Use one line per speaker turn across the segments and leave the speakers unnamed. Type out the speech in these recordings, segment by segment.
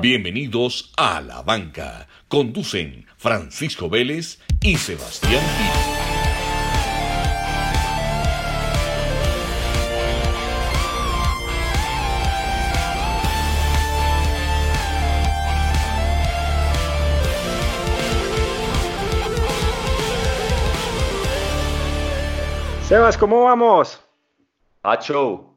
Bienvenidos a La Banca. Conducen Francisco Vélez y Sebastián.
Sebas, ¿cómo vamos?
Hacho,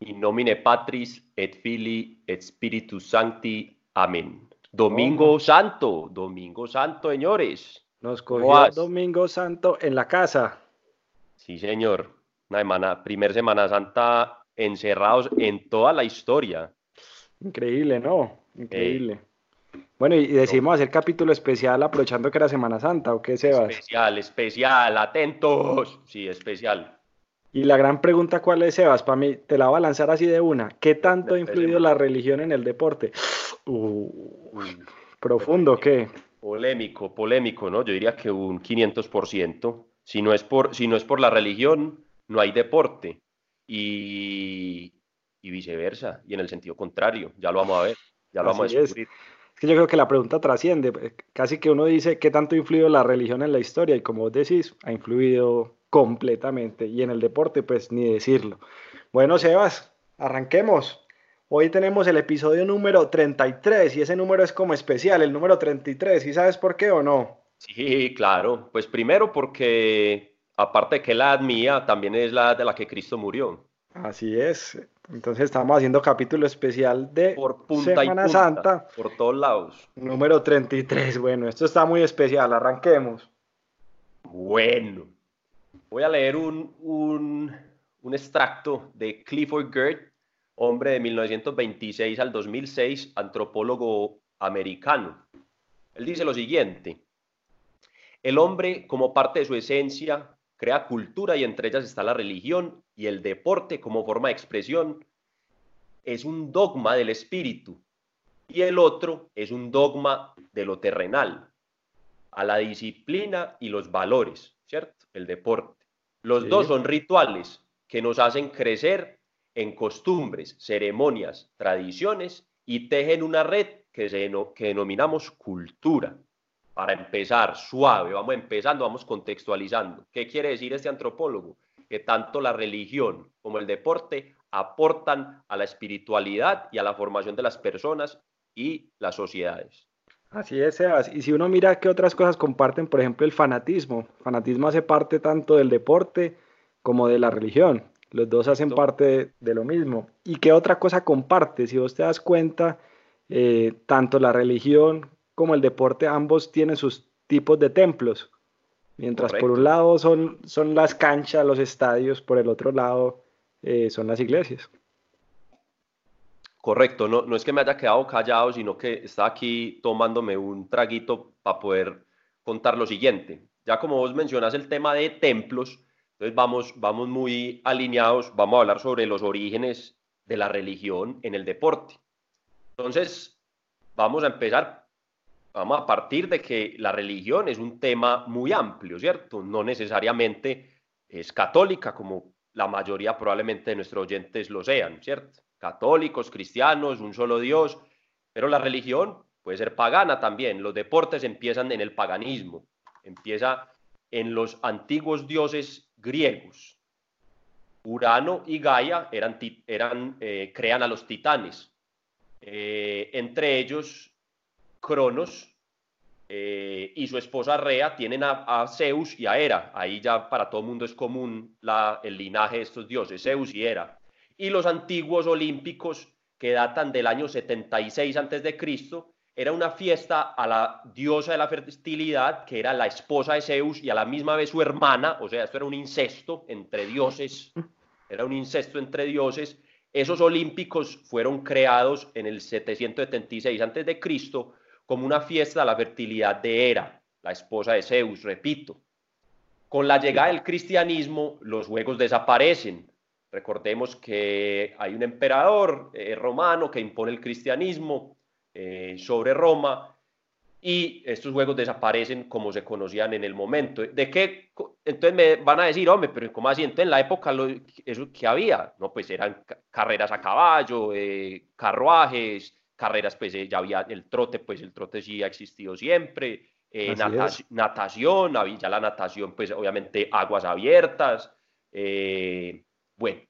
in nomine Patris et Filii et Spiritus Sancti. Amén. Domingo Santo, Domingo Santo, señores.
Nos cogió Domingo Santo en la casa.
Sí, señor. Una semana, primer Semana Santa encerrados en toda la historia.
Increíble, ¿no? Increíble. Bueno, y decimos hacer capítulo especial aprovechando que era Semana Santa, ¿o qué, Sebas?
Especial, especial, atentos. Sí, especial.
Y la gran pregunta, ¿cuál es, Sebas? Para mí, te la voy a lanzar así de una. ¿Qué tanto ha influido la religión en el deporte? Uh, profundo, ¿qué?
Polémico, polémico, ¿no? Yo diría que un 500%. Si no es por, si no es por la religión, no hay deporte. Y, y viceversa, y en el sentido contrario. Ya lo vamos a ver, ya lo vamos a descubrir.
Es que yo creo que la pregunta trasciende. Casi que uno dice, ¿qué tanto ha influido la religión en la historia? Y como vos decís, ha influido completamente. Y en el deporte, pues ni decirlo. Bueno, Sebas, arranquemos. Hoy tenemos el episodio número 33 y ese número es como especial, el número 33. ¿Y sabes por qué o no?
Sí, claro. Pues primero porque, aparte de que la edad mía, también es la edad de la que Cristo murió.
Así es. Entonces estamos haciendo capítulo especial de
por Semana Santa. Por todos lados.
Número 33. Bueno, esto está muy especial. Arranquemos.
Bueno. Voy a leer un, un, extracto de Clifford Gert, hombre de 1926 al 2006, antropólogo americano. Él dice lo siguiente, el hombre como parte de su esencia crea cultura y entre ellas está la religión y el deporte como forma de expresión es un dogma del espíritu y el otro es un dogma de lo terrenal, a la disciplina y los valores, ¿cierto? El deporte. Los dos son rituales que nos hacen crecer en costumbres, ceremonias, tradiciones y tejen una red que, se, que denominamos cultura. Para empezar, suave, vamos empezando, vamos contextualizando. ¿Qué quiere decir este antropólogo? Que tanto la religión como el deporte aportan a la espiritualidad y a la formación de las personas y las sociedades.
Así es, Sebas. Y si uno mira qué otras cosas comparten, por ejemplo, el fanatismo. El fanatismo hace parte tanto del deporte como de la religión. Los dos hacen parte de, lo mismo. ¿Y qué otra cosa comparte? Si vos te das cuenta, eh, tanto la religión como el deporte, ambos tienen sus tipos de templos. Mientras por un lado son, son las canchas, los estadios, por el otro lado eh, son las iglesias.
Correcto, no, no es que me haya quedado callado, sino que está aquí tomándome un traguito para poder contar lo siguiente. Ya como vos mencionas el tema de templos, entonces vamos, vamos muy alineados, vamos a hablar sobre los orígenes de la religión en el deporte. Entonces, vamos a empezar, vamos a partir de que la religión es un tema muy amplio, ¿cierto? No necesariamente es católica, como la mayoría probablemente de nuestros oyentes lo sean, ¿cierto? Católicos, cristianos, un solo Dios, pero la religión puede ser pagana también. Los deportes empiezan en el paganismo, empieza en los antiguos dioses griegos. Urano y Gaia eran, eran, eh, crean a los titanes. Eh, entre ellos, Cronos eh, y su esposa Rea tienen a, Zeus y a Hera. Ahí ya para todo el mundo es común la, el linaje de estos dioses, Zeus y Hera y los antiguos olímpicos que datan del año 76 a.C., era una fiesta a la diosa de la fertilidad, que era la esposa de Zeus y a la misma vez su hermana, o sea, esto era un incesto entre dioses, era un incesto entre dioses. Esos olímpicos fueron creados en el 776 a.C. como una fiesta a la fertilidad de Hera, la esposa de Zeus, repito. Con la llegada del cristianismo, los juegos desaparecen, Recordemos que hay un emperador eh, romano que impone el cristianismo eh, sobre Roma y estos juegos desaparecen como se conocían en el momento. ¿De qué? Entonces me van a decir, hombre, pero ¿cómo así? Entonces en la época eso que había, no, pues eran carreras a caballo, eh, carruajes, carreras, pues ya había el trote, pues el trote sí ha existido siempre, natación, ya la natación, pues obviamente aguas abiertas, bueno,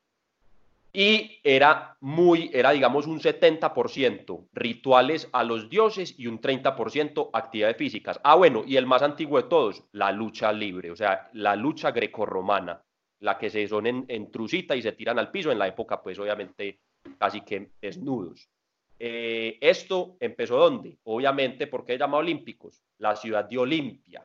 y era muy, era digamos un 70% rituales a los dioses y un 30% actividades físicas. Ah, bueno, y el más antiguo de todos, la lucha libre, o sea, la lucha grecorromana, la que se son en, en trusita y se tiran al piso, en la época pues obviamente casi que desnudos. Eh, esto empezó ¿dónde? Obviamente porque es llamado Olímpicos, la ciudad de Olimpia,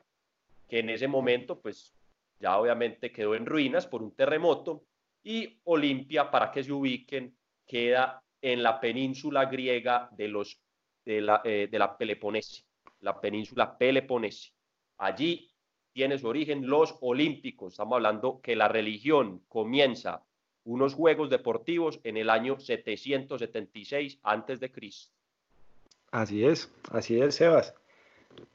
que en ese momento pues ya obviamente quedó en ruinas por un terremoto y Olimpia, para que se ubiquen, queda en la península griega de, los, de, la, eh, de la Peloponese, la península Peloponese. Allí tiene su origen los olímpicos. Estamos hablando que la religión comienza unos juegos deportivos en el año 776 antes de Cristo.
Así es, así es, Sebas.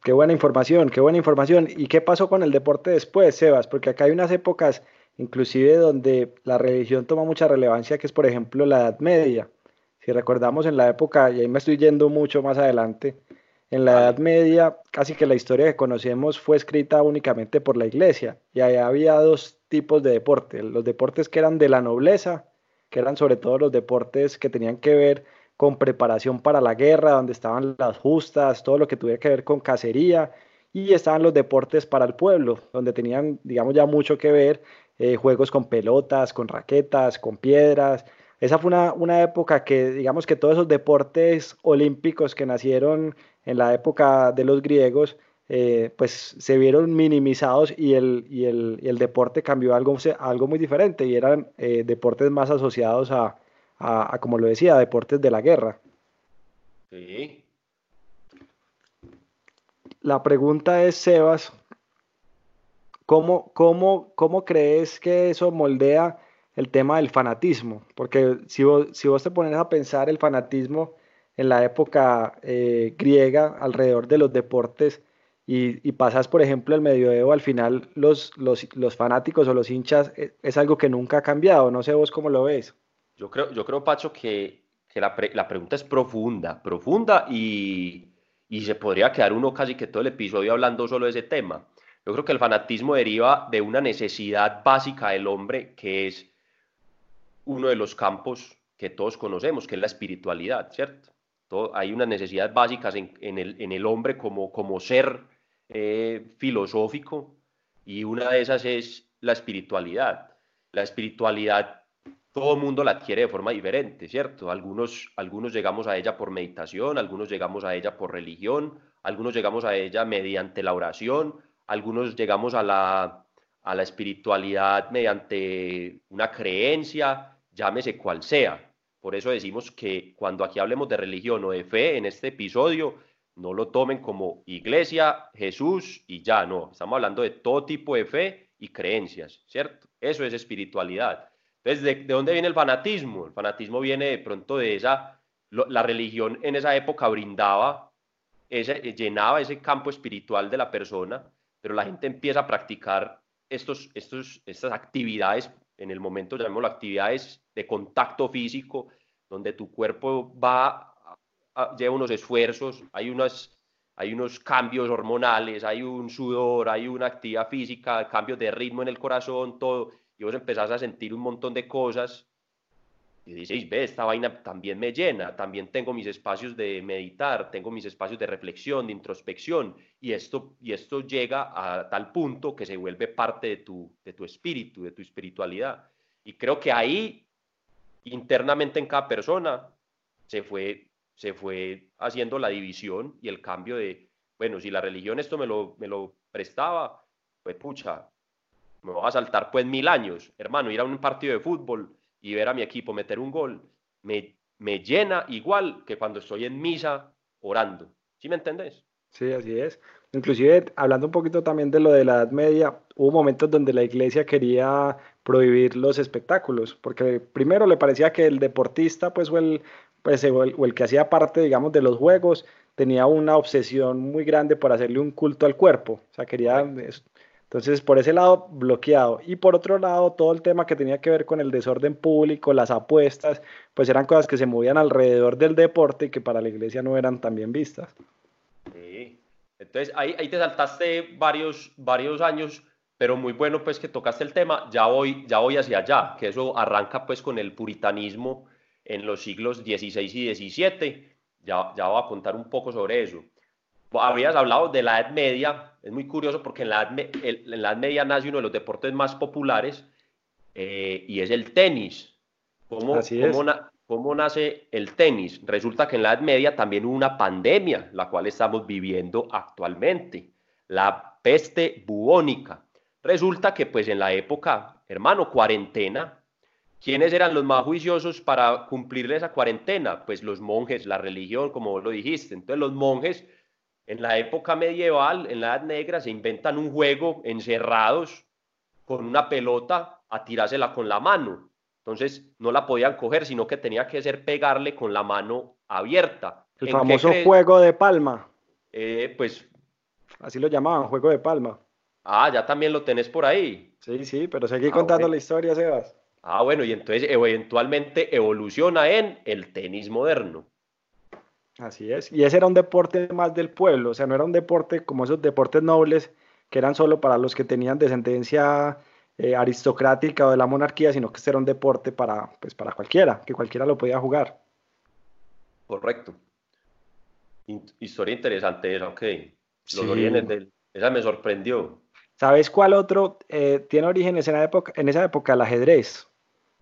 Qué buena información, qué buena información. ¿Y qué pasó con el deporte después, Sebas? Porque acá hay unas épocas inclusive donde la religión toma mucha relevancia, que es por ejemplo la Edad Media. Si recordamos en la época, y ahí me estoy yendo mucho más adelante, en la Edad Media casi que la historia que conocemos fue escrita únicamente por la iglesia y ahí había dos tipos de deporte, los deportes que eran de la nobleza, que eran sobre todo los deportes que tenían que ver con preparación para la guerra, donde estaban las justas, todo lo que tuviera que ver con cacería, y estaban los deportes para el pueblo, donde tenían, digamos, ya mucho que ver eh, juegos con pelotas, con raquetas, con piedras. Esa fue una, una, época que, digamos que todos esos deportes olímpicos que nacieron en la época de los griegos, eh, pues se vieron minimizados y el, y el, y el deporte cambió a algo, algo muy diferente y eran eh, deportes más asociados a, a, como lo decía, deportes de la guerra.
Sí.
La pregunta es, Sebas, ¿Cómo, cómo, cómo crees que eso moldea el tema del fanatismo? Porque si vos, si vos te pones a pensar el fanatismo en la época eh, griega alrededor de los deportes y, y, pasas, por ejemplo, el medioevo, al final los, los, los, fanáticos o los hinchas eh, es, algo que nunca ha cambiado. No sé vos cómo lo ves.
Yo creo, yo creo Pacho, que, que la, la, pregunta es profunda, profunda y, y se podría quedar uno casi que todo el episodio hablando solo de ese tema. Yo creo que el fanatismo deriva de una necesidad básica del hombre, que es uno de los campos que todos conocemos, que es la espiritualidad, ¿cierto? hay unas necesidades básicas en, el, en el, hombre como, como ser eh, filosófico y una de esas es la espiritualidad. La espiritualidad todo el mundo la adquiere de forma diferente, ¿cierto? Algunos, algunos llegamos a ella por meditación, algunos llegamos a ella por religión, algunos llegamos a ella mediante la oración, algunos llegamos a la, a la espiritualidad mediante una creencia, llámese cual sea. Por eso decimos que cuando aquí hablemos de religión o de fe en este episodio, no lo tomen como iglesia, Jesús y ya, no. Estamos hablando de todo tipo de fe y creencias, ¿cierto? Eso es espiritualidad. Entonces, ¿de, de dónde viene el fanatismo? El fanatismo viene de pronto de esa, la religión en esa época brindaba, ese, llenaba ese campo espiritual de la persona pero la gente empieza a practicar estos, estos, estas actividades, en el momento llamémoslo actividades de contacto físico, donde tu cuerpo va, lleva unos esfuerzos, hay, unas, hay unos cambios hormonales, hay un sudor, hay una actividad física, cambios de ritmo en el corazón, todo, y vos empezás a sentir un montón de cosas y dices, ve, esta vaina también me llena, también tengo mis espacios de meditar, tengo mis espacios de reflexión, de introspección, y esto, y esto llega a tal punto que se vuelve parte de tu, de tu espíritu, de tu espiritualidad. Y creo que ahí, internamente en cada persona, se fue, se fue haciendo la división y el cambio de, bueno, si la religión esto me lo, me lo prestaba, pues pucha, me voy a saltar pues mil años, hermano, ir a un partido de fútbol y ver a mi equipo meter un gol me, me llena igual que cuando estoy en misa orando. ¿Sí me entendés?
Sí, así es. Inclusive, hablando un poquito también de lo de la Edad Media, hubo momentos donde la iglesia quería prohibir los espectáculos, porque primero le parecía que el deportista, pues, o el, pues, o el, que hacía parte, digamos, de los juegos, tenía una obsesión muy grande por hacerle un culto al cuerpo. O sea, quería... Entonces por ese lado, bloqueado. Y por otro lado, todo el tema que tenía que ver con el desorden público, las apuestas, pues eran cosas que se movían alrededor del deporte y que para la iglesia no eran tan bien vistas.
Sí. Entonces, ahí, ahí te saltaste varios, varios años, pero muy bueno pues que tocaste el tema. Ya voy, ya voy hacia allá, que eso arranca pues con el puritanismo en los siglos XVI y XVII. Ya, ya voy a contar un poco sobre eso habías hablado de la Edad Media, es muy curioso porque en la Edad, en la Media nace uno de los deportes más populares eh, y es el tenis. ¿Cómo, cómo, nace el tenis? Resulta que en la Edad Media también hubo una pandemia, la cual estamos viviendo actualmente, la peste bubónica. Resulta que pues en la época, hermano, cuarentena, ¿quiénes eran los más juiciosos para cumplir esa cuarentena? Pues los monjes, la religión, como vos lo dijiste. Entonces los monjes en la época medieval, en la Edad Negra, se inventan un juego encerrados con una pelota a tirársela con la mano. Entonces no la podían coger, sino que tenía que ser pegarle con la mano abierta.
El famoso juego de palma.
Eh, pues.
Así lo llamaban, juego de palma.
Ah, ya también lo tenés por ahí.
Sí, sí, pero seguí contando la historia, Sebas.
Ah, bueno, y entonces eventualmente evoluciona en el tenis moderno.
Así es. Y ese era un deporte más del pueblo, o sea, no era un deporte como esos deportes nobles que eran solo para los que tenían descendencia eh, aristocrática o de la monarquía, sino que este era un deporte para, pues, para cualquiera, que cualquiera lo podía jugar.
Correcto. historia interesante esa, ok. Los orígenes del... Esa me sorprendió.
¿Sabes cuál otro eh, tiene orígenes en, época, en esa época? El ajedrez.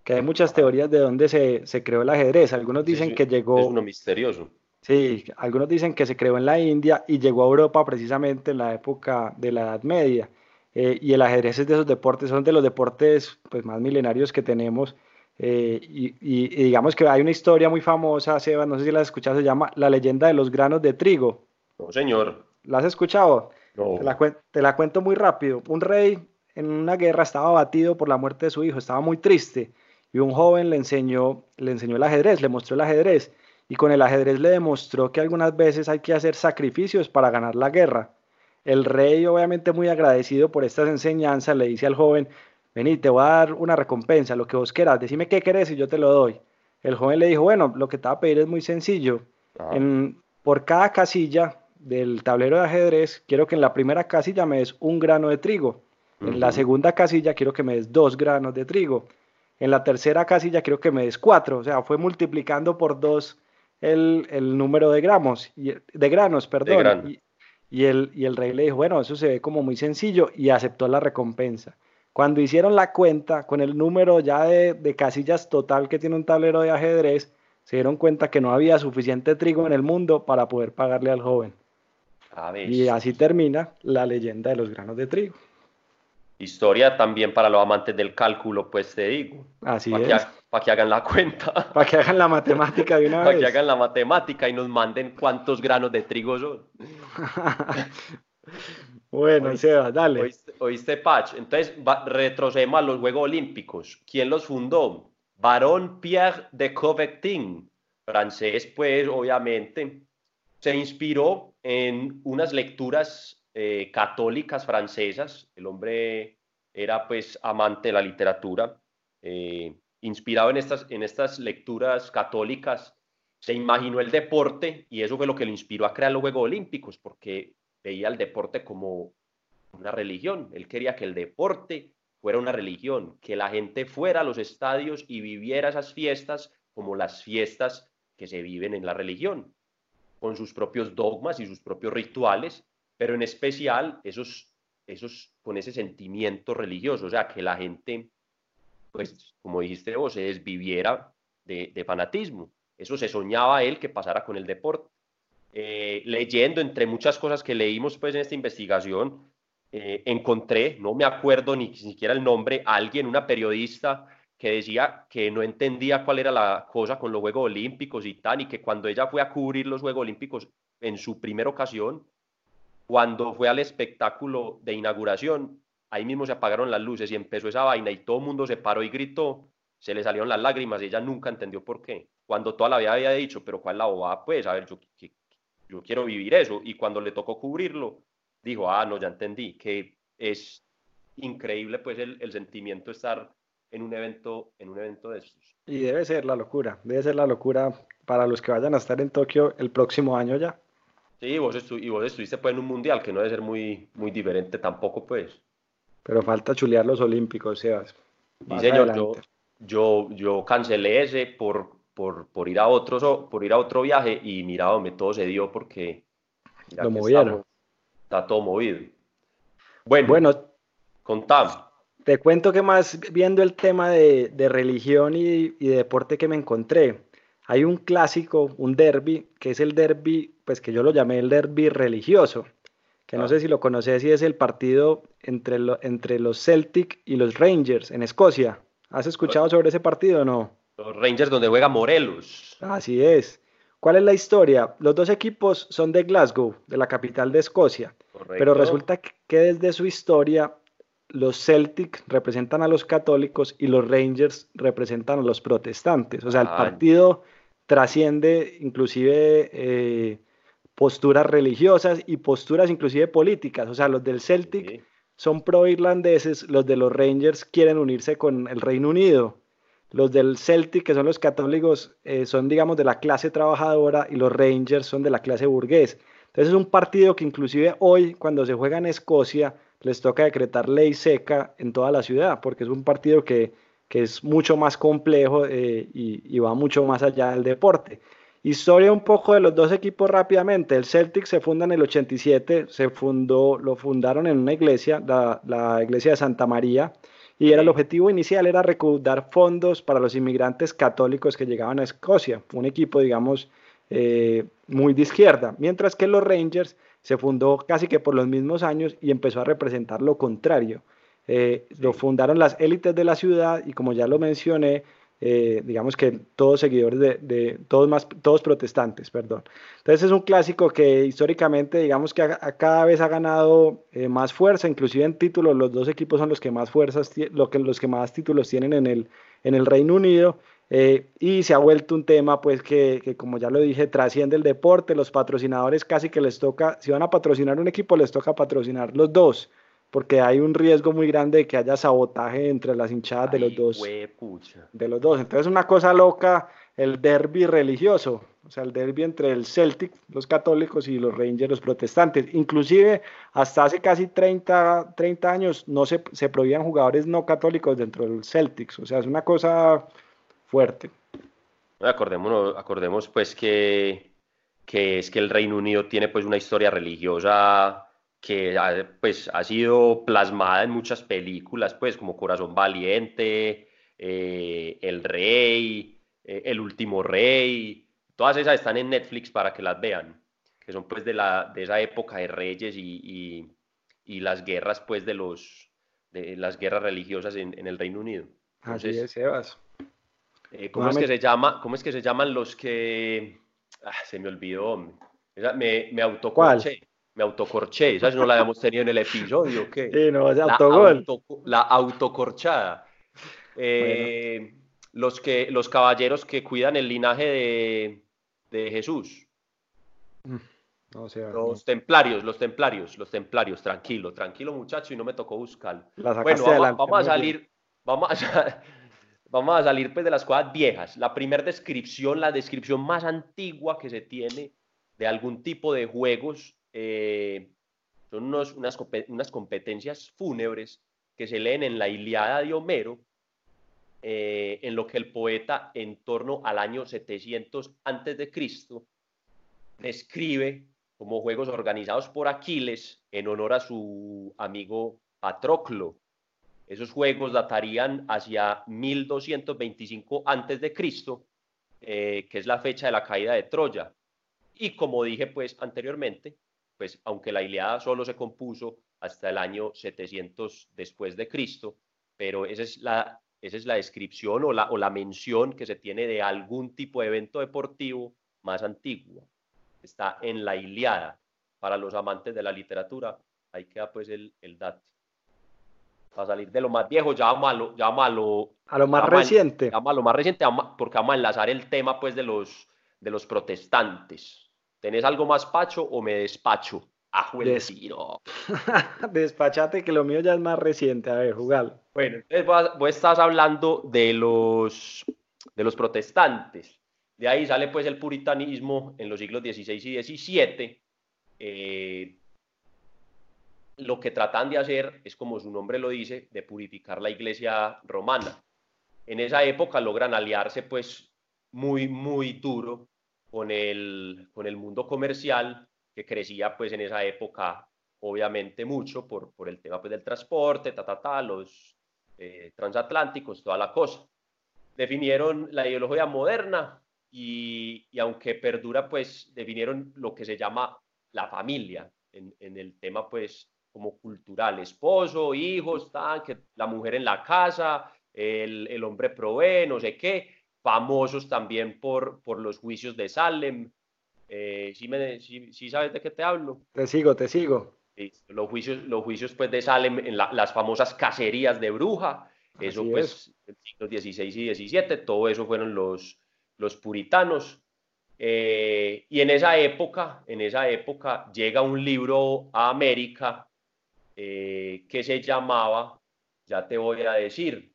Que hay muchas teorías de dónde se, se creó el ajedrez. Algunos dicen que llegó...
Es uno misterioso.
Sí, algunos dicen que se creó en la India y llegó a Europa precisamente en la época de la Edad Media. Eh, y el ajedrez es de esos deportes, son de los deportes pues, más milenarios que tenemos. Eh, y, digamos que hay una historia muy famosa, Seba, no sé si la has escuchado, se llama La leyenda de los granos de trigo.
No, señor.
¿La has escuchado?
No.
Te la, te la cuento muy rápido. Un rey en una guerra estaba abatido por la muerte de su hijo, estaba muy triste y un joven le enseñó, le enseñó el ajedrez, le mostró el ajedrez y con el ajedrez le demostró que algunas veces hay que hacer sacrificios para ganar la guerra. El rey, obviamente muy agradecido por estas enseñanzas, le dice al joven, vení, te voy a dar una recompensa, lo que vos quieras, decime qué querés y yo te lo doy. El joven le dijo, bueno, lo que te va a pedir es muy sencillo. Ah. por cada casilla del tablero de ajedrez, quiero que en la primera casilla me des un grano de trigo. En la segunda casilla quiero que me des dos granos de trigo. En la tercera casilla quiero que me des cuatro. O sea, fue multiplicando por dos el, número de gramos, y, de granos, perdón. y, el, y el rey le dijo, bueno, eso se ve como muy sencillo y aceptó la recompensa. Cuando hicieron la cuenta con el número ya de, casillas total que tiene un tablero de ajedrez, se dieron cuenta que no había suficiente trigo en el mundo para poder pagarle al joven. Y así termina la leyenda de los granos de trigo.
Historia también para los amantes del cálculo, pues te digo.
Así
para
es.
Que, para que hagan la cuenta.
Para que hagan la matemática de una vez.
Para que hagan la matemática y nos manden cuántos granos de trigo son.
bueno, oíste, dale.
Oíste, oíste, Patch. Entonces, retrocedemos a los Juegos Olímpicos. ¿Quién los fundó? Baron Pierre de Coubertin, francés, pues, obviamente. Se inspiró en unas lecturas eh, católicas francesas. El hombre era pues amante de la literatura. Eh, inspirado en estas, en estas lecturas católicas, se imaginó el deporte y eso fue lo que lo inspiró a crear los Juegos Olímpicos, porque veía el deporte como una religión. Él quería que el deporte fuera una religión, que la gente fuera a los estadios y viviera esas fiestas como las fiestas que se viven en la religión, con sus propios dogmas y sus propios rituales, pero en especial esos, esos con ese sentimiento religioso, o sea, que la gente, pues, como dijiste vos, se desviviera de, fanatismo. Eso se soñaba él que pasara con el deporte. Eh, leyendo, entre muchas cosas que leímos pues en esta investigación, eh, encontré, no me acuerdo ni siquiera el nombre, alguien, una periodista que decía que no entendía cuál era la cosa con los Juegos Olímpicos y tal, y que cuando ella fue a cubrir los Juegos Olímpicos en su primera ocasión, cuando fue al espectáculo de inauguración, ahí mismo se apagaron las luces y empezó esa vaina y todo el mundo se paró y gritó, se le salieron las lágrimas y ella nunca entendió por qué. Cuando toda la vida había dicho, pero ¿cuál la bobada? Pues, a ver, yo, yo quiero vivir eso. Y cuando le tocó cubrirlo, dijo, ah, no, ya entendí, que es increíble pues el, el sentimiento de estar en un evento, en un evento de estos.
Y debe ser la locura, debe ser la locura para los que vayan a estar en Tokio el próximo año ya.
Sí, vos y vos estuviste pues en un mundial que no debe ser muy, muy diferente tampoco pues.
Pero falta chulear los olímpicos, Sebas.
Sí, señor, yo, yo, yo, cancelé ese por, por, por, ir a otro, por ir a otro viaje y mira, todo se dio porque
lo movieron.
está todo movido. Bueno,
bueno
contame.
Te cuento que más viendo el tema de, de religión y, y, de deporte que me encontré, hay un clásico, un derby, que es el derby, pues que yo lo llamé el derby religioso, que no ah. sé si lo conoces, si es el partido entre, lo, entre los Celtic y los Rangers en Escocia. ¿Has escuchado sobre ese partido o no?
Los Rangers donde juega Morelos.
Así es. ¿Cuál es la historia? Los dos equipos son de Glasgow, de la capital de Escocia. Pero resulta que desde su historia los Celtic representan a los católicos y los Rangers representan a los protestantes. O sea, el partido trasciende inclusive eh, posturas religiosas y posturas inclusive políticas. O sea, los del Celtic son pro-irlandeses, los de los Rangers quieren unirse con el Reino Unido. Los del Celtic, que son los católicos, eh, son, digamos, de la clase trabajadora y los Rangers son de la clase burgués. Entonces es un partido que inclusive hoy, cuando se juega en Escocia, les toca decretar ley seca en toda la ciudad, porque es un partido que, es mucho más complejo eh, y, va mucho más allá del deporte. Historia un poco de los dos equipos rápidamente. El Celtic se funda en el 87, se fundó, lo fundaron en una iglesia, la, la iglesia de Santa María, y era el objetivo inicial era recaudar fondos para los inmigrantes católicos que llegaban a Escocia, un equipo, digamos, eh, muy de izquierda, mientras que los Rangers se fundó casi que por los mismos años y empezó a representar lo contrario. Eh, lo fundaron las élites de la ciudad y como ya lo mencioné, eh, digamos que todos seguidores de, todos más todos protestantes, perdón. Entonces es un clásico que históricamente digamos que cada vez ha ganado eh, más fuerza, inclusive en títulos los dos equipos son los que más fuerzas, lo que, los que más títulos tienen en el, en el Reino Unido. Eh, y se ha vuelto un tema, pues, que, que, como ya lo dije, trasciende el deporte. Los patrocinadores casi que les toca, si van a patrocinar un equipo, les toca patrocinar los dos, porque hay un riesgo muy grande de que haya sabotaje entre las hinchadas de los dos. De los dos. Entonces, una cosa loca, el derby religioso, o sea, el derby entre el Celtic, los católicos, y los Rangers, los protestantes. Inclusive, hasta hace casi 30, 30 años, no se, se prohibían jugadores no católicos dentro del Celtics. O sea, es una cosa fuerte.
Acordémonos, acordemos pues que, que es que el Reino Unido tiene pues una historia religiosa que ha, pues, ha sido plasmada en muchas películas, pues como Corazón Valiente, eh, El Rey, eh, El Último Rey, todas esas están en Netflix para que las vean, que son pues de, la, de esa época de reyes y, y, las guerras pues de los de las guerras religiosas en, en el Reino Unido.
Así es, Sebas.
Eh, ¿cómo, es que se llama, ¿Cómo es que se llaman los que... Ah, se me olvidó, me, me autocorché. Me autocorché, esa no la habíamos tenido en el episodio, ¿qué?
Sí, no, es autogol.
la autocorchada. Eh, los, que, los caballeros que cuidan el linaje de, de Jesús. Los templarios, los templarios, los templarios, tranquilo, tranquilo muchacho y no me tocó buscar. Bueno, vamos, vamos a salir, vamos a, vamos a salir pues de las cosas viejas. La primera descripción, la descripción más antigua que se tiene de algún tipo de juegos eh, son unas, unas, competencias fúnebres que se leen en la Iliada de Homero, eh, en lo que el poeta en torno al año 700 antes de Cristo describe como juegos organizados por Aquiles en honor a su amigo Patroclo, esos juegos datarían hacia 1225 antes de Cristo, eh, que es la fecha de la caída de Troya. Y como dije pues anteriormente, pues aunque la Iliada solo se compuso hasta el año 700 después de Cristo, pero esa es la, esa es la descripción o la, o la mención que se tiene de algún tipo de evento deportivo más antiguo. Está en la Iliada. Para los amantes de la literatura, ahí queda pues el, el dato para salir de lo más viejo, ya vamos a lo, ya a lo,
a lo más reciente.
A, a lo más reciente, porque vamos a enlazar el tema pues de los, de los protestantes. ¿Tenés algo más pacho o me despacho? Ah, Des...
Despachate que lo mío ya es más reciente. A ver, jugar.
Bueno, entonces vos, estás hablando de los, de los protestantes. De ahí sale pues el puritanismo en los siglos XVI y XVII. Eh, lo que tratan de hacer es, como su nombre lo dice, de purificar la iglesia romana. En esa época logran aliarse pues muy, muy duro con el, con el mundo comercial que crecía pues en esa época obviamente mucho por, por el tema pues, del transporte, ta, ta, ta, los eh, transatlánticos, toda la cosa. Definieron la ideología moderna y, y, aunque perdura, pues definieron lo que se llama la familia en, en el tema pues como cultural, esposo, hijos, que la mujer en la casa, el, el, hombre provee, no sé qué, famosos también por, por los juicios de Salem. Eh, ¿sí, me, sí, sabes de qué te hablo?
Te sigo, te sigo.
Los juicios, los juicios pues, de Salem en las famosas cacerías de bruja, eso pues, en siglos XVI y XVII, todo eso fueron los, los puritanos. Eh, y en esa época, en esa época llega un libro a América eh, que se llamaba, ya te voy a decir,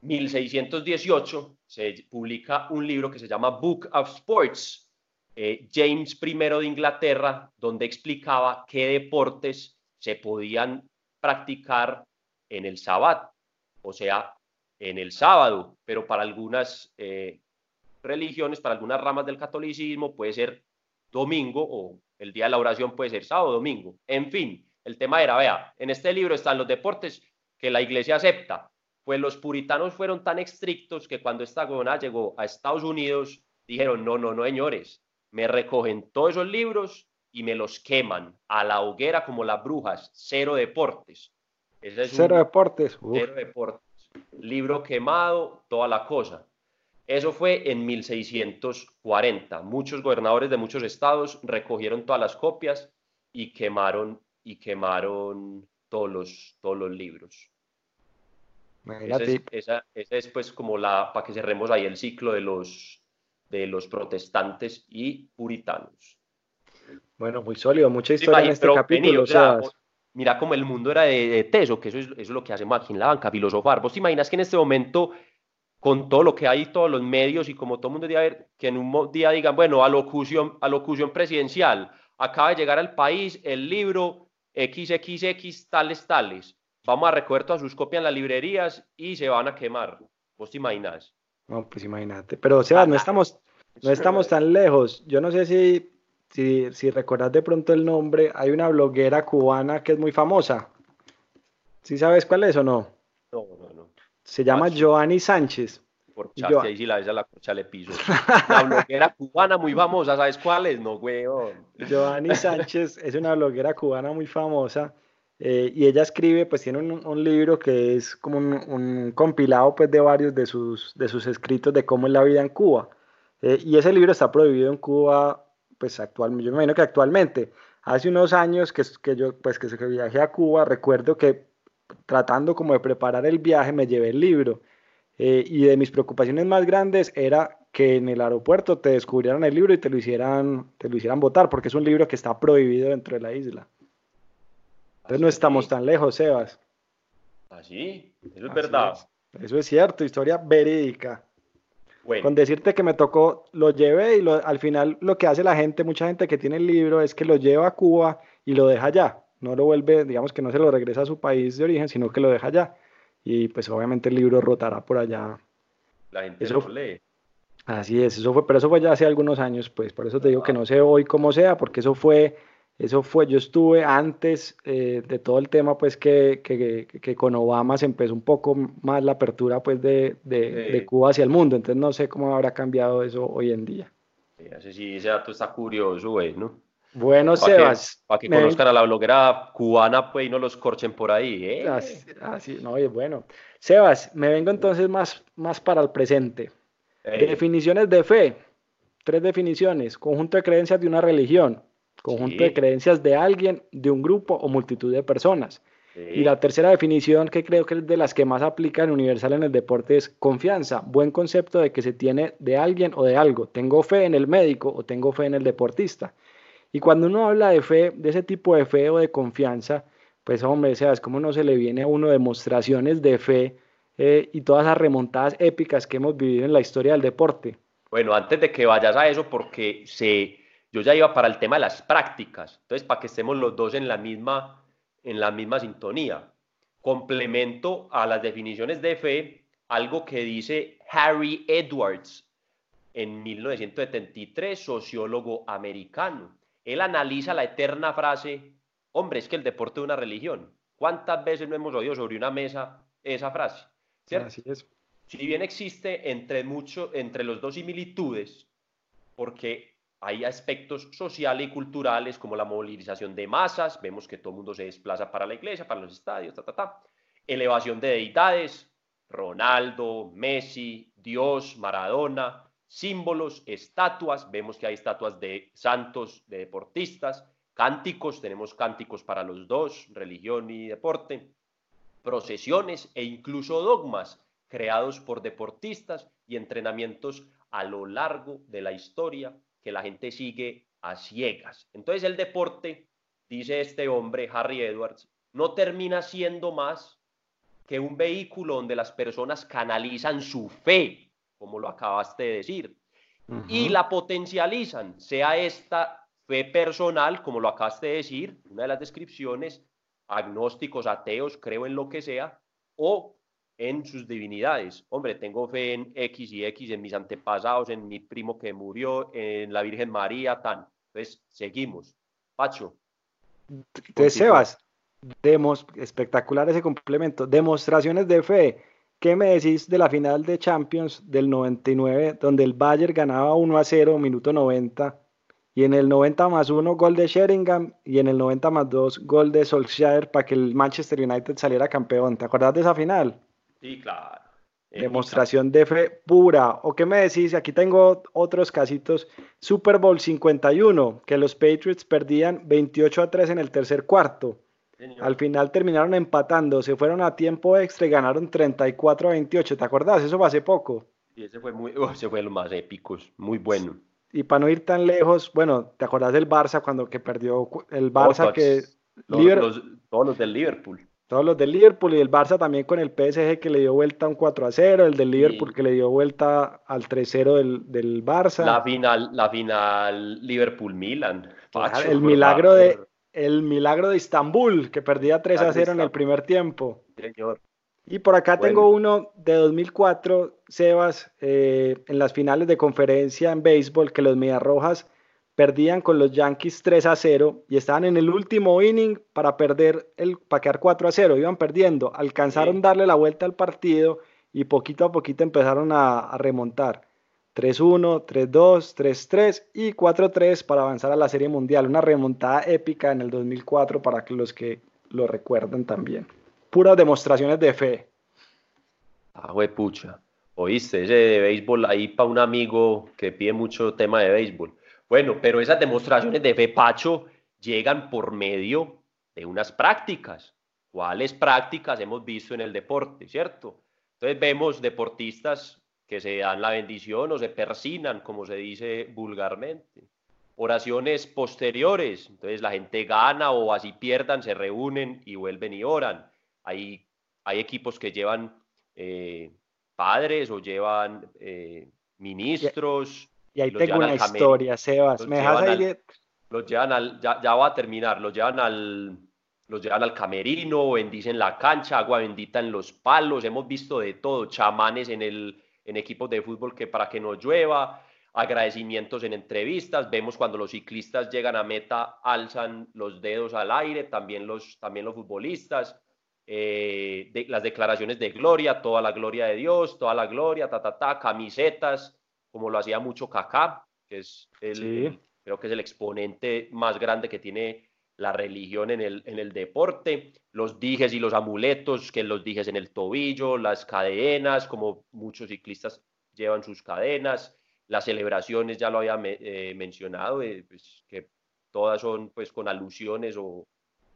1618 se publica un libro que se llama Book of Sports, eh, James I de Inglaterra, donde explicaba qué deportes se podían practicar en el sábado, o sea, en el sábado, pero para algunas eh, religiones, para algunas ramas del catolicismo puede ser domingo o el día de la oración puede ser sábado, domingo, en fin, el tema era, vea, en este libro están los deportes que la iglesia acepta. Pues los puritanos fueron tan estrictos que cuando esta gobernada llegó a Estados Unidos, dijeron, no, no, no, señores, me recogen todos esos libros y me los queman a la hoguera como las brujas, cero deportes.
cero deportes.
Cero deportes. Libro quemado, toda la cosa. Eso fue en 1640. Muchos gobernadores de muchos estados recogieron todas las copias y quemaron y quemaron todos los, todos los libros. Esa es, pues como la, para que cerremos ahí el ciclo de los, de los protestantes y puritanos.
Bueno, muy sólido, mucha historia en este capítulo.
mira como el mundo era de, teso, que eso es, eso es, lo que hacemos aquí en la banca, filosofar. ¿Vos te imaginas que en este momento, con todo lo que hay, todos los medios y como todo el mundo ver, que en un día digan, bueno, alocución, alocución presidencial, acaba de llegar al país el libro XXX tales tales. Vamos a recoger todas sus copias en las librerías y se van a quemar. ¿Vos te imaginas?
No, pues imagínate. Pero, Sebas, no estamos, no estamos tan lejos. Yo no sé si, si, si recordás de pronto el nombre. Hay una bloguera cubana que es muy famosa. ¿Sí sabes cuál es o no?
No, no, no.
Se llama Joanny Sánchez
por ahí sí la ves a la cocha le piso. Una bloguera cubana muy famosa, ¿sabes cuál es? No, weón.
Giovanni Sánchez es una bloguera cubana muy famosa eh, y ella escribe, pues tiene un, libro que es como un, compilado pues de varios de sus, de sus escritos de cómo es la vida en Cuba. Eh, y ese libro está prohibido en Cuba, pues actualmente, yo me imagino que actualmente. Hace unos años que, que yo, pues que viajé a Cuba, recuerdo que tratando como de preparar el viaje me llevé el libro eh, y de mis preocupaciones más grandes era que en el aeropuerto te descubrieran el libro y te lo hicieran, te lo hicieran votar, porque es un libro que está prohibido dentro de la isla. Entonces no estamos tan lejos, Sebas.
Así, ¿Ah, eso es verdad.
Eso es cierto, historia verídica. Con decirte que me tocó, lo llevé y al final lo que hace la gente, mucha gente que tiene el libro, es que lo lleva a Cuba y lo deja allá. No lo vuelve, digamos que no se lo regresa a su país de origen, sino que lo deja allá y pues obviamente el libro rotará por allá.
La gente eso, lo lee.
Así es, eso fue, pero eso fue ya hace algunos años, pues por eso te digo que no sé hoy cómo sea, porque eso fue, eso fue, yo estuve antes eh, de todo el tema, pues que, que, que, con Obama se empezó un poco más la apertura pues de, de, de Cuba hacia el mundo, entonces no sé cómo habrá cambiado eso hoy en día.
Sí, sí, ese dato está curioso, güey, ¿no?
Bueno, Sebas.
para que conozcan a la bloguera cubana, pues, y no los corchen por ahí. ¿eh?
Así, no, es bueno. Sebas, me vengo entonces más, más para el presente. Definiciones de fe. Tres definiciones. Conjunto de creencias de una religión. Conjunto de creencias de alguien, de un grupo o multitud de personas. Y la tercera definición, que creo que es de las que más aplica en Universal en el deporte, es confianza. Buen concepto de que se tiene de alguien o de algo. Tengo fe en el médico o tengo fe en el deportista. Y cuando uno habla de fe, de ese tipo de fe o de confianza, pues hombre, sabes cómo no se le viene a uno demostraciones de fe eh, y todas esas remontadas épicas que hemos vivido en la historia del deporte.
Bueno, antes de que vayas a eso, porque se, yo ya iba para el tema de las prácticas, entonces para que estemos los dos en la misma, en la misma sintonía. Complemento a las definiciones de fe algo que dice Harry Edwards en 1973, sociólogo americano. Él analiza la eterna frase, hombre, es que el deporte es una religión. ¿Cuántas veces no hemos oído sobre una mesa esa frase?
Así es.
Si bien existe entre, mucho, entre los dos similitudes, porque hay aspectos sociales y culturales como la movilización de masas, vemos que todo el mundo se desplaza para la iglesia, para los estadios, ta, ta, ta. elevación de deidades, Ronaldo, Messi, Dios, Maradona, símbolos, estatuas, vemos que hay estatuas de santos, de deportistas, cánticos, tenemos cánticos para los dos, religión y deporte, procesiones e incluso dogmas creados por deportistas y entrenamientos a lo largo de la historia que la gente sigue a ciegas. Entonces el deporte, dice este hombre, Harry Edwards, no termina siendo más que un vehículo donde las personas canalizan su fe, como lo acabaste de decir, y la potencializan, sea esta fe personal, como lo acabaste de decir, una de las descripciones, agnósticos, ateos, creo en lo que sea, o en sus divinidades. Hombre, tengo fe en X y X, en mis antepasados, en mi primo que murió, en la Virgen María, tan. Entonces, seguimos. Pacho.
Entonces, Sebas, demos, espectacular ese complemento. Demostraciones de fe. ¿Qué me decís de la final de Champions del 99, donde el Bayern ganaba 1 a 0, minuto 90, y en el 90 más 1 gol de Sheringham, y en el 90 más 2 gol de Solskjaer para que el Manchester United saliera campeón? ¿Te acordás de esa final?
Sí, claro.
Demostración de fe pura. ¿O qué me decís? Aquí tengo otros casitos. Super Bowl 51, que los Patriots perdían 28 a 3 en el tercer cuarto. Al final terminaron empatando, se fueron a tiempo extra y ganaron 34 a 28. ¿Te acordás? Eso fue hace poco.
Y ese fue, muy, ese fue lo más épicos, muy bueno.
Y para no ir tan lejos, bueno, ¿te acordás del Barça cuando que perdió el Barça que...
todos los del Liverpool.
Todos los del Liverpool y el Barça también con el PSG que le dio vuelta un 4 a 0, el del Liverpool que le dio vuelta al 3-0 del, del, Barça.
La final, la final Liverpool-Milan.
El milagro de el milagro de Istambul, que perdía 3 a 0 en el primer tiempo.
Señor.
Y por acá tengo uno de 2004, Sebas, eh, en las finales de conferencia en béisbol, que los Rojas perdían con los Yankees 3 a 0 y estaban en el último inning para perder el para quedar 4 a 0, iban perdiendo, alcanzaron a darle la vuelta al partido y poquito a poquito empezaron a, remontar. 3-1, 3-2, 3-3 y 4-3 para avanzar a la Serie Mundial. Una remontada épica en el 2004 para los que lo recuerden también. Puras demostraciones de fe.
Ah, pucha. Oíste, ese de béisbol ahí para un amigo que pide mucho tema de béisbol. Bueno, pero esas demostraciones de fe, Pacho, llegan por medio de unas prácticas. ¿Cuáles prácticas hemos visto en el deporte, cierto? Entonces vemos deportistas que se dan la bendición o se persinan, como se dice vulgarmente. Oraciones posteriores, entonces la gente gana o así pierdan, se reúnen y vuelven y oran. Hay, hay equipos que llevan eh, padres o llevan eh, ministros.
Y ahí tengo una historia, Sebas. ¿Me dejas ahí?
los llevan al, ya, ya va a terminar, los llevan al, los llevan al camerino, bendicen la cancha, agua bendita en los palos, hemos visto de todo, chamanes en, el, en equipos de fútbol que para que no llueva, agradecimientos en entrevistas, vemos cuando los ciclistas llegan a meta, alzan los dedos al aire, también los, también los futbolistas, eh, las declaraciones de gloria, toda la gloria de Dios, toda la gloria, ta, ta, ta, camisetas, como lo hacía mucho Kaká, que es el, creo que es el exponente más grande que tiene la religión en el, en el deporte, los dijes y los amuletos, que los dijes en el tobillo, las cadenas, como muchos ciclistas llevan sus cadenas, las celebraciones, ya lo había eh, mencionado, eh, pues, que todas son pues con alusiones o,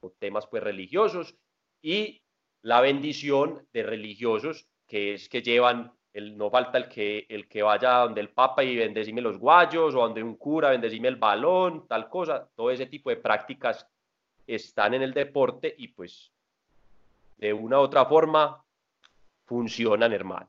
o, temas pues religiosos, y la bendición de religiosos, que es que llevan el, no falta el que, el que vaya donde el Papa y bendecime los guayos, o donde un cura bendecime el balón, tal cosa. Todo ese tipo de prácticas están en el deporte y pues de una u otra forma funcionan, hermano.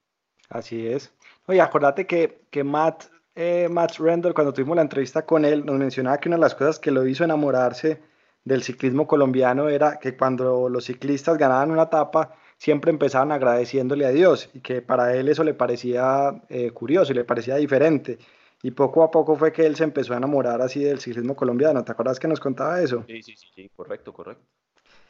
Así es. Oye, acordate que, que Matt, eh, Matt Rendell, cuando tuvimos la entrevista con él, nos mencionaba que una de las cosas que lo hizo enamorarse del ciclismo colombiano era que cuando los ciclistas ganaban una etapa, siempre empezaban agradeciéndole a Dios y que para él eso le parecía eh, curioso y le parecía diferente. Y poco a poco fue que él se empezó a enamorar así del ciclismo colombiano. ¿Te acuerdas que nos contaba eso?
Sí, sí, sí, correcto, correcto.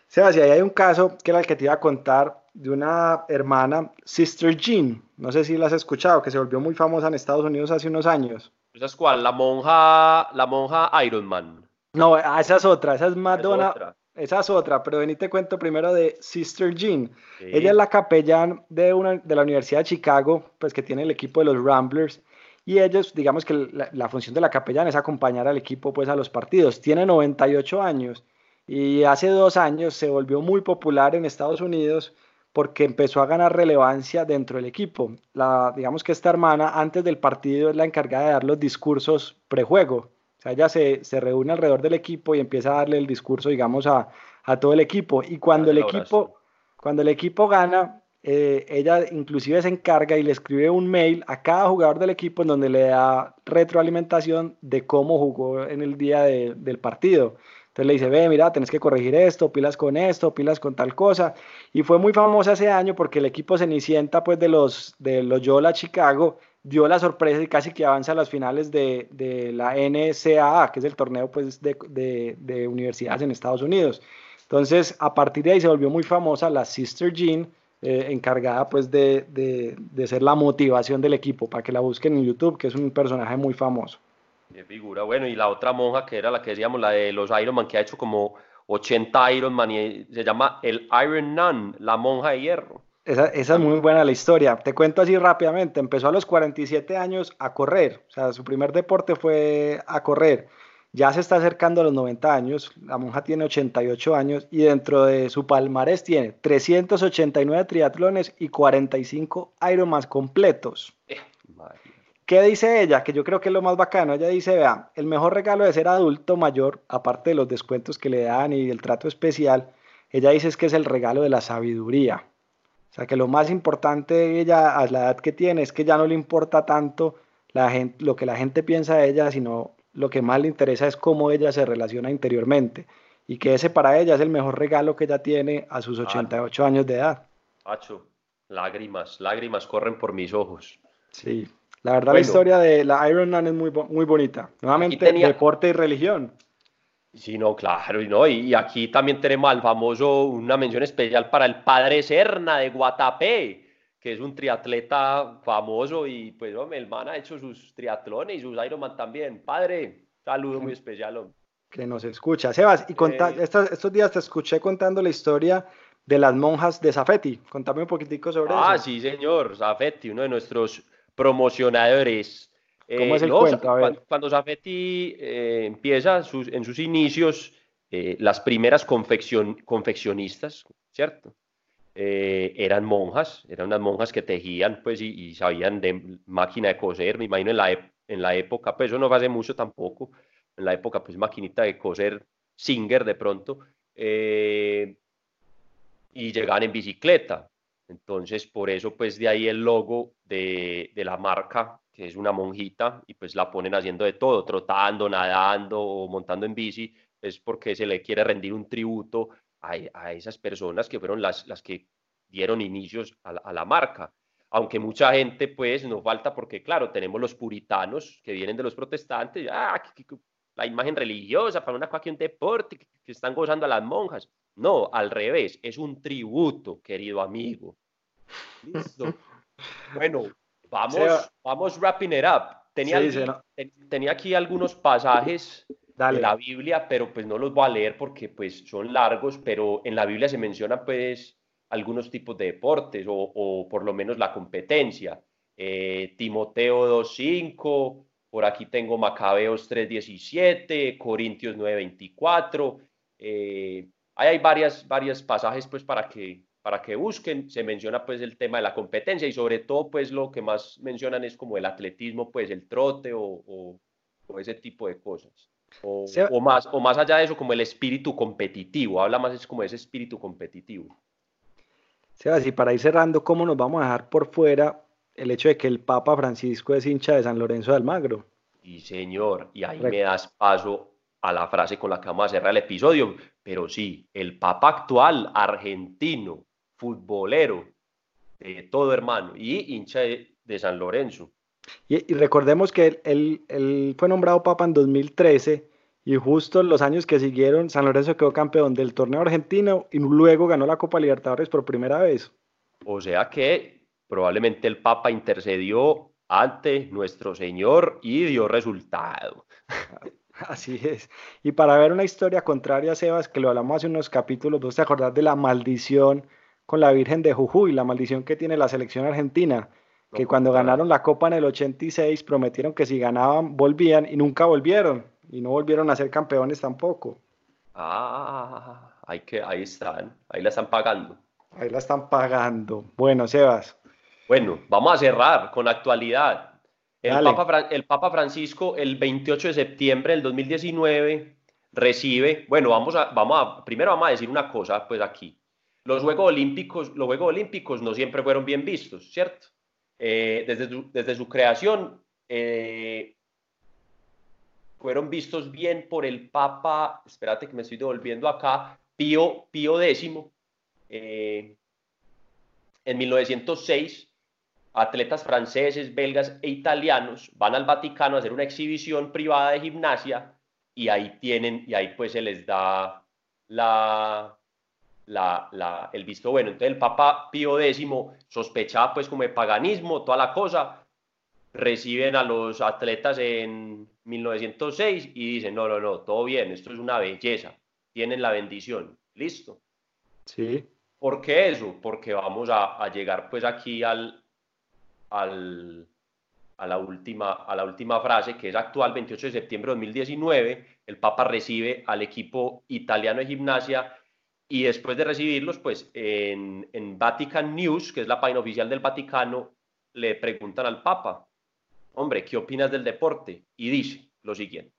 Sebas, y ahí hay un caso que era el que te iba a contar de una hermana, Sister Jean. No sé si la has escuchado, que se volvió muy famosa en Estados Unidos hace unos años.
¿Esa es cuál? La monja, la monja Ironman.
No, ah, esa es otra, esa es Madonna. Esa es otra, pero ven y te cuento primero de Sister Jean. Ella es la capellán de, una, de la Universidad de Chicago, pues que tiene el equipo de los Ramblers. Y ellos, digamos que la, la, función de la capellán es acompañar al equipo pues a los partidos. Tiene 98 años y hace dos años se volvió muy popular en Estados Unidos porque empezó a ganar relevancia dentro del equipo. La, digamos que esta hermana antes del partido es la encargada de dar los discursos prejuego. O sea, ella se, se, reúne alrededor del equipo y empieza a darle el discurso, digamos, a, a todo el equipo. Y cuando el equipo, cuando el equipo gana, eh, ella inclusive se encarga y le escribe un mail a cada jugador del equipo en donde le da retroalimentación de cómo jugó en el día de, del partido. Entonces le dice, ve, mira, tenés que corregir esto, pilas con esto, pilas con tal cosa. Y fue muy famosa ese año porque el equipo Cenicienta, pues de los, de los Yola Chicago, dio la sorpresa y casi que avanza a las finales de, de la NCAA, que es el torneo pues, de, de, de, universidades en Estados Unidos. Entonces, a partir de ahí se volvió muy famosa la Sister Jean, eh, encargada pues de, ser la motivación del equipo, para que la busquen en YouTube, que es un personaje muy famoso.
Qué figura, bueno, y la otra monja que era la que decíamos, la de los Ironman, que ha hecho como 80 Ironman y se llama el Iron Nun, la monja de hierro.
Esa, esa, es muy buena la historia. Te cuento así rápidamente. Empezó a los 47 años a correr. O sea, su primer deporte fue a correr. Ya se está acercando a los 90 años. La monja tiene 88 años y dentro de su palmarés tiene 389 triatlones y 45 Ironman completos. Eh, ¿Qué dice ella? Que yo creo que es lo más bacano. Ella dice, vea, el mejor regalo de ser adulto mayor, aparte de los descuentos que le dan y el trato especial, ella dice es que es el regalo de la sabiduría. O sea, que lo más importante de ella a la edad que tiene es que ya no le importa tanto la gente, lo que la gente piensa de ella, sino lo que más le interesa es cómo ella se relaciona interiormente. Y que ese para ella es el mejor regalo que ella tiene a sus 88 años de edad.
Pacho, lágrimas, lágrimas corren por mis ojos.
Sí, la verdad la historia de la Iron Man es muy, muy bonita. Nuevamente, deporte y religión.
Sí, no, claro, y, no, y aquí también tenemos al famoso, una mención especial para el padre Serna de Guatapé, que es un triatleta famoso y pues hombre, el man ha hecho sus triatlones y sus Ironman también. Padre, saludo muy especial.
Que nos escucha. Sebas, y eh, estos, días te escuché contando la historia de las monjas de Zafetti. Contame un poquitico sobre
eso. Ah, sí, señor, Zafetti, uno de nuestros promocionadores
¿Cómo es el cuento?
Cuando, Zafetti eh, empieza en sus inicios, eh, las primeras confeccionistas, ¿cierto? Eh, eran monjas, eran unas monjas que tejían pues, y, sabían de máquina de coser, me imagino en la, en la época, pues eso no hace mucho tampoco, en la época pues maquinita de coser Singer de pronto, y llegaban en bicicleta. Entonces, por eso, pues de ahí el logo de, de la marca que es una monjita, y pues la ponen haciendo de todo, trotando, nadando o montando en bici, es porque se le quiere rendir un tributo a, a esas personas que fueron las, las que dieron inicios a la, marca. Aunque mucha gente, pues, no falta porque, claro, tenemos los puritanos que vienen de los protestantes, ah, la imagen religiosa para una cuestión deporte, que, que están gozando a las monjas. No, al revés, es un tributo, querido amigo. Listo. Bueno, Vamos, vamos wrapping it up. Tenía, tenía aquí algunos pasajes de la Biblia, pero pues no los voy a leer porque pues son largos, pero en la Biblia se mencionan pues algunos tipos de deportes o, o por lo menos la competencia. Eh, Timoteo 2.5, por aquí tengo Macabeos 3.17, Corintios 9.24. Eh, hay varias, varios pasajes pues para que para que busquen, se menciona pues el tema de la competencia y sobre todo pues lo que más mencionan es como el atletismo, pues el trote o, ese tipo de cosas. O, más, o más allá de eso, como el espíritu competitivo, habla más es como ese espíritu competitivo.
Sebas, y para ir cerrando, ¿cómo nos vamos a dejar por fuera el hecho de que el Papa Francisco es hincha de San Lorenzo de Almagro?
Y señor, y ahí me das paso a la frase con la que vamos a cerrar el episodio, pero sí, el Papa actual, argentino, futbolero, de todo hermano, y hincha de, San Lorenzo.
Y, recordemos que él, fue nombrado Papa en 2013 y justo en los años que siguieron, San Lorenzo quedó campeón del torneo argentino y luego ganó la Copa Libertadores por primera vez.
O sea que probablemente el Papa intercedió ante nuestro Señor y dio resultado.
Así es. Y para ver una historia contraria, Sebas, que lo hablamos hace unos capítulos, vos te acordás de la maldición con la Virgen de Jujuy, la maldición que tiene la selección argentina, que cuando ganaron la Copa en el 86 prometieron que si ganaban volvían y nunca volvieron, y no volvieron a ser campeones tampoco.
Ah, hay que, ahí están, ahí la están pagando.
Ahí la están pagando. Bueno, Sebas.
Bueno, vamos a cerrar con actualidad. El Papa, el Papa, Francisco, el 28 de septiembre del 2019, recibe, bueno, vamos a, vamos a, primero vamos a decir una cosa, pues aquí. Los Juegos Olímpicos, los Juegos Olímpicos no siempre fueron bien vistos, ¿cierto? Eh, desde, su, desde, su, creación eh, fueron vistos bien por el Papa, espérate que me estoy devolviendo acá, Pío, Pío X, eh, en 1906 atletas franceses, belgas e italianos van al Vaticano a hacer una exhibición privada de gimnasia y ahí tienen, y ahí pues se les da la, la, el visto bueno. Entonces el Papa Pío X sospechaba pues como de paganismo, toda la cosa, reciben a los atletas en 1906 y dicen, no, no, no, todo bien, esto es una belleza, tienen la bendición, listo.
Sí.
¿Por qué eso? Porque vamos a, a llegar pues aquí al, al, a, la última, a la última frase, que es actual, 28 de septiembre de 2019, el Papa recibe al equipo italiano de gimnasia y después de recibirlos, pues en, en Vatican News, que es la página oficial del Vaticano, le preguntan al Papa, hombre, ¿qué opinas del deporte? Y dice lo siguiente,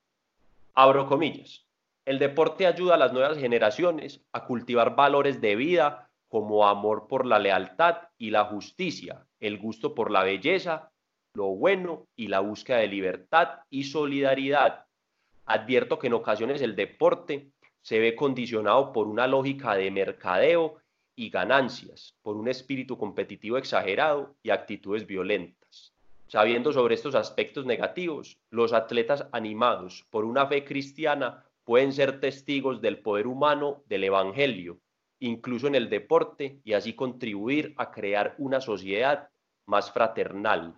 abro comillas, el deporte ayuda a las nuevas generaciones a cultivar valores de vida como amor por la lealtad y la justicia, el gusto por la belleza, lo bueno y la búsqueda de libertad y solidaridad. Advierto que en ocasiones el deporte se ve condicionado por una lógica de mercadeo y ganancias, por un espíritu competitivo exagerado y actitudes violentas. Sabiendo sobre estos aspectos negativos, los atletas animados por una fe cristiana pueden ser testigos del poder humano del Evangelio incluso en el deporte, y así contribuir a crear una sociedad más fraternal.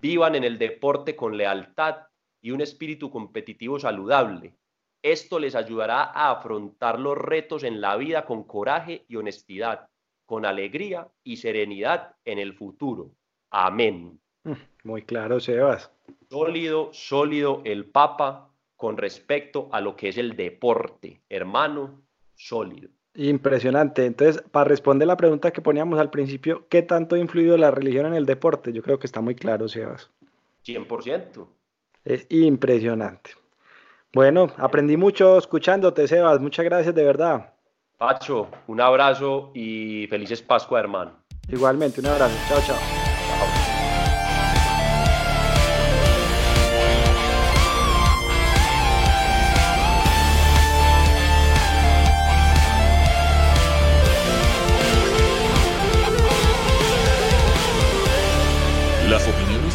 Vivan en el deporte con lealtad y un espíritu competitivo saludable. Esto les ayudará a afrontar los retos en la vida con coraje y honestidad, con alegría y serenidad en el futuro. Amén.
Mm, muy claro, Sebas.
Sólido, sólido el Papa con respecto a lo que es el deporte, hermano, sólido.
Impresionante. Entonces, para responder la pregunta que poníamos al principio, ¿qué tanto ha influido la religión en el deporte? Yo creo que está muy claro, Sebas.
100%.
Es impresionante. Bueno, aprendí mucho escuchándote, Sebas. Muchas gracias de verdad.
Pacho, un abrazo y felices Pascua, hermano.
Igualmente, un abrazo. Chao, chao.